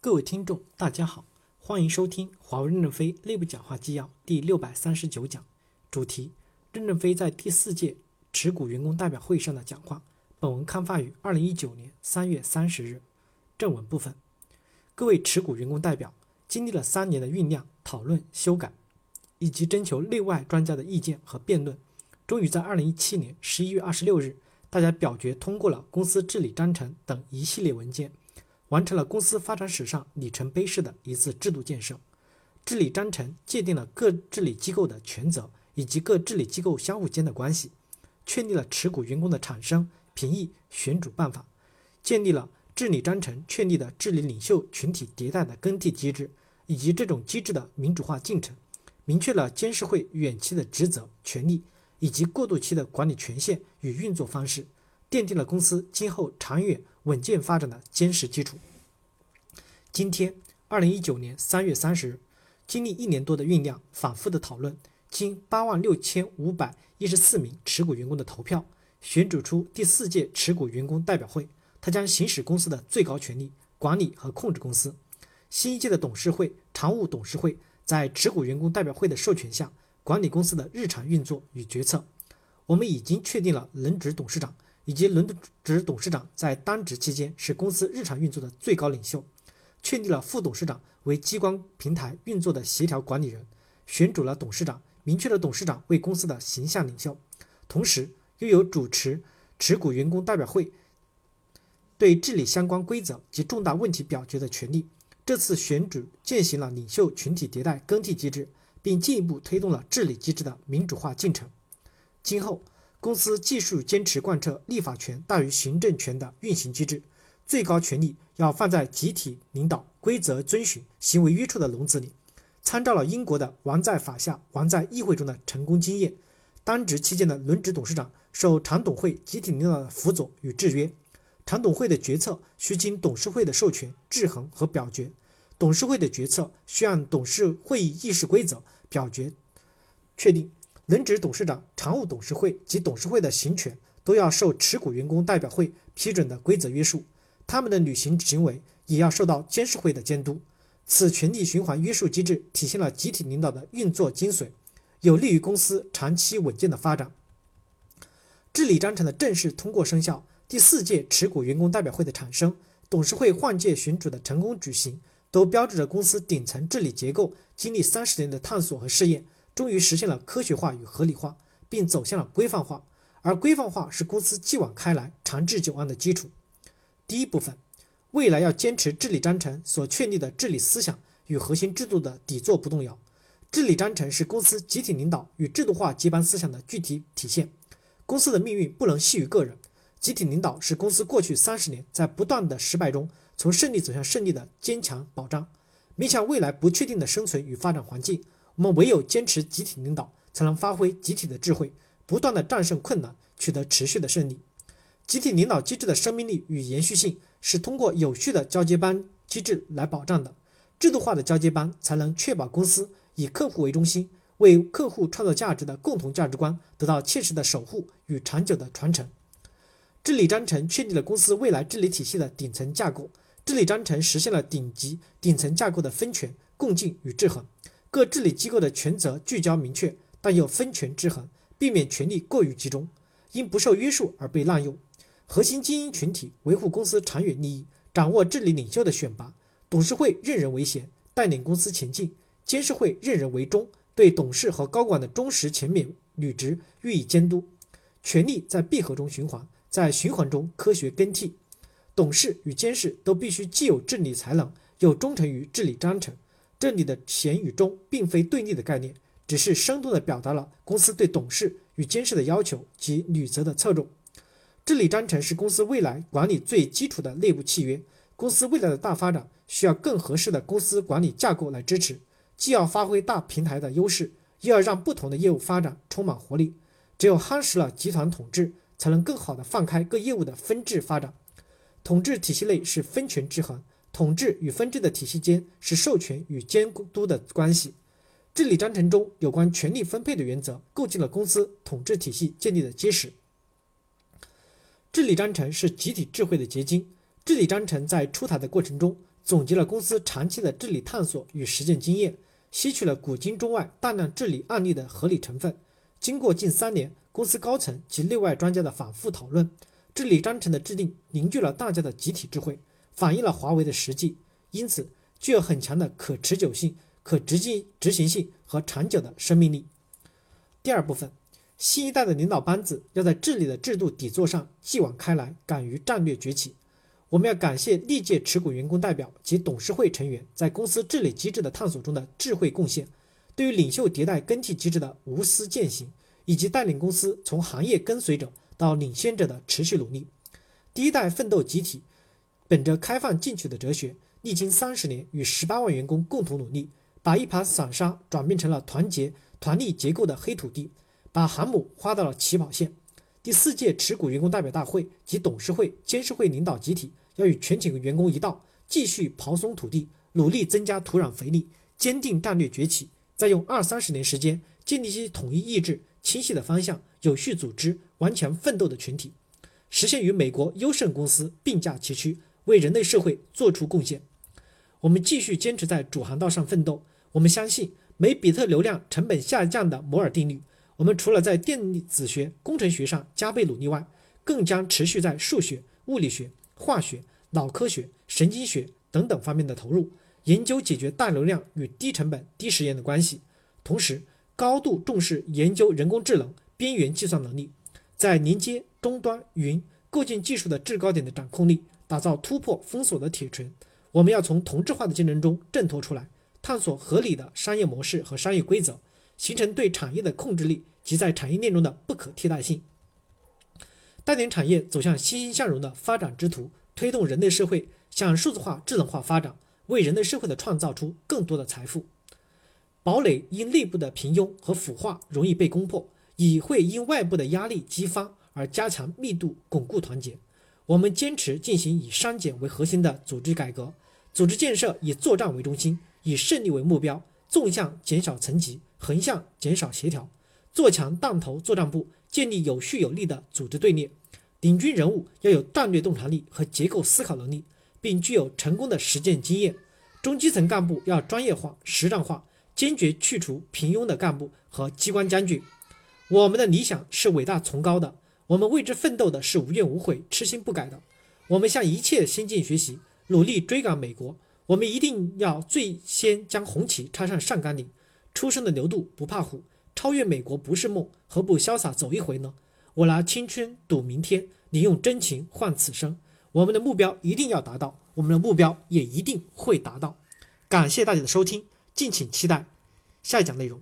各位听众，大家好，欢迎收听华为任正非内部讲话纪要第六百三十九讲，主题：任正非在第四届持股员工代表会上的讲话。本文刊发于二零一九年三月三十日。正文部分，各位持股员工代表，经历了三年的酝酿、讨论、修改，以及征求内外专家的意见和辩论，终于在二零一七年十一月二十六日，大家表决通过了公司治理章程等一系列文件。完成了公司发展史上里程碑式的一次制度建设。治理章程界定了各治理机构的权责以及各治理机构相互间的关系，确立了持股员工的产生、评议、选主办法，建立了治理章程确立的治理领袖群体迭代的更替机制以及这种机制的民主化进程，明确了监事会远期的职责、权利以及过渡期的管理权限与运作方式。奠定了公司今后长远稳健发展的坚实基础。今天，二零一九年三月三十日，经历一年多的酝酿、反复的讨论，经八万六千五百一十四名持股员工的投票，选举出第四届持股员工代表会。他将行使公司的最高权力，管理和控制公司。新一届的董事会、常务董事会在持股员工代表会的授权下，管理公司的日常运作与决策。我们已经确定了轮值董事长。以及轮值董事长在当职期间是公司日常运作的最高领袖，确立了副董事长为激光平台运作的协调管理人，选主了董事长，明确了董事长为公司的形象领袖，同时又有主持持股员工代表会对治理相关规则及重大问题表决的权利。这次选举践行了领袖群体迭代更替机制，并进一步推动了治理机制的民主化进程。今后。公司继续坚持贯彻立法权大于行政权的运行机制，最高权力要放在集体领导、规则遵循、行为约束的笼子里。参照了英国的“王在法下，王在议会”中的成功经验，当职期间的轮值董事长受常董会集体领导的辅佐与制约，常董会的决策需经董事会的授权、制衡和表决，董事会的决策需按董事会议议事规则表决确定。轮值董事长、常务董事会及董事会的行权都要受持股员工代表会批准的规则约束，他们的履行行为也要受到监事会的监督。此权力循环约束机制体现了集体领导的运作精髓，有利于公司长期稳健的发展。治理章程的正式通过生效，第四届持股员工代表会的产生，董事会换届选举的成功举行，都标志着公司顶层治理结构经历三十年的探索和试验。终于实现了科学化与合理化，并走向了规范化，而规范化是公司继往开来、长治久安的基础。第一部分，未来要坚持治理章程所确立的治理思想与核心制度的底座不动摇。治理章程是公司集体领导与制度化接班思想的具体体现。公司的命运不能系于个人，集体领导是公司过去三十年在不断的失败中从胜利走向胜利的坚强保障。面向未来不确定的生存与发展环境。我们唯有坚持集体领导，才能发挥集体的智慧，不断的战胜困难，取得持续的胜利。集体领导机制的生命力与延续性是通过有序的交接班机制来保障的。制度化的交接班才能确保公司以客户为中心，为客户创造价值的共同价值观得到切实的守护与长久的传承。治理章程确立了公司未来治理体系的顶层架构，治理章程实现了顶级顶层架构的分权、共进与制衡。各治理机构的权责聚焦明确，但又分权制衡，避免权力过于集中，因不受约束而被滥用。核心精英群体维护公司长远利益，掌握治理领袖的选拔。董事会任人唯贤，带领公司前进；监事会任人唯忠，对董事和高管的忠实勤勉履职予以监督。权力在闭合中循环，在循环中科学更替。董事与监事都必须既有治理才能，又忠诚于治理章程。这里的贤与忠并非对立的概念，只是生动地表达了公司对董事与监事的要求及履责的侧重。治理章程是公司未来管理最基础的内部契约。公司未来的大发展需要更合适的公司管理架构来支持，既要发挥大平台的优势，又要让不同的业务发展充满活力。只有夯实了集团统治，才能更好地放开各业务的分治发展。统治体系内是分权制衡。统治与分治的体系间是授权与监督的关系。治理章程中有关权力分配的原则，构建了公司统治体系建立的基石。治理章程是集体智慧的结晶。治理章程在出台的过程中，总结了公司长期的治理探索与实践经验，吸取了古今中外大量治理案例的合理成分。经过近三年公司高层及内外专家的反复讨论，治理章程的制定凝聚了大家的集体智慧，反映了华为的实际，因此具有很强的可持久性、可执行执行性和长久的生命力。第二部分，新一代的领导班子要在治理的制度底座上继往开来，敢于战略崛起。我们要感谢历届持股员工代表及董事会成员在公司治理机制的探索中的智慧贡献，对于领袖迭代更替机制的无私践行，以及带领公司从行业跟随者到领先者的持续努力。第一代奋斗集体本着开放进取的哲学，历经三十年，与十八万员工共同努力，把一盘散沙转变成了团结团力结构的黑土地，把航母划到了起跑线。第四届持股员工代表大会及董事会、监事会领导集体要与全体员工一道，继续刨松土地，努力增加土壤肥力，坚定战略崛起，再用二三十年时间建立起统一意志、清晰的方向、有序组织、顽强奋斗的群体，实现与美国优胜公司并驾齐驱，为人类社会做出贡献。我们继续坚持在主航道上奋斗。我们相信每比特流量成本下降的摩尔定律。我们除了在电子学、工程学上加倍努力外，更将持续在数学、物理学、化学、脑科学、神经学等等方面的投入，研究解决大流量与低成本、低时延的关系。同时，高度重视研究人工智能、边缘计算能力，在连接、终端、云、构建技术的制高点的掌控力，打造突破封锁的铁锤。我们要从同质化的竞争中挣脱出来，探索合理的商业模式和商业规则。形成对产业的控制力及在产业链中的不可替代性，带领产业走向欣欣向荣的发展之途，推动人类社会向数字化、智能化发展，为人类社会的创造出更多的财富。堡垒因内部的平庸和腐化容易被攻破，也会因外部的压力激发而加强密度，巩固团结。我们坚持进行以删减为核心的组织改革，组织建设以作战为中心，以胜利为目标，纵向减少层级。横向减少协调，做强当头作战部，建立有序有力的组织队列。领军人物要有战略洞察力和结构思考能力，并具有成功的实践经验。中基层干部要专业化、实战化，坚决去除平庸的干部和机关将军。我们的理想是伟大崇高的，我们为之奋斗的是无怨无悔、痴心不改的。我们向一切先进学习，努力追赶美国。我们一定要最先将红旗插上上甘岭。出生的牛犊不怕虎，超越美国不是梦，何不潇洒走一回呢？我拿青春赌明天，你用真情换此生。我们的目标一定要达到，我们的目标也一定会达到。感谢大家的收听，敬请期待下一讲内容。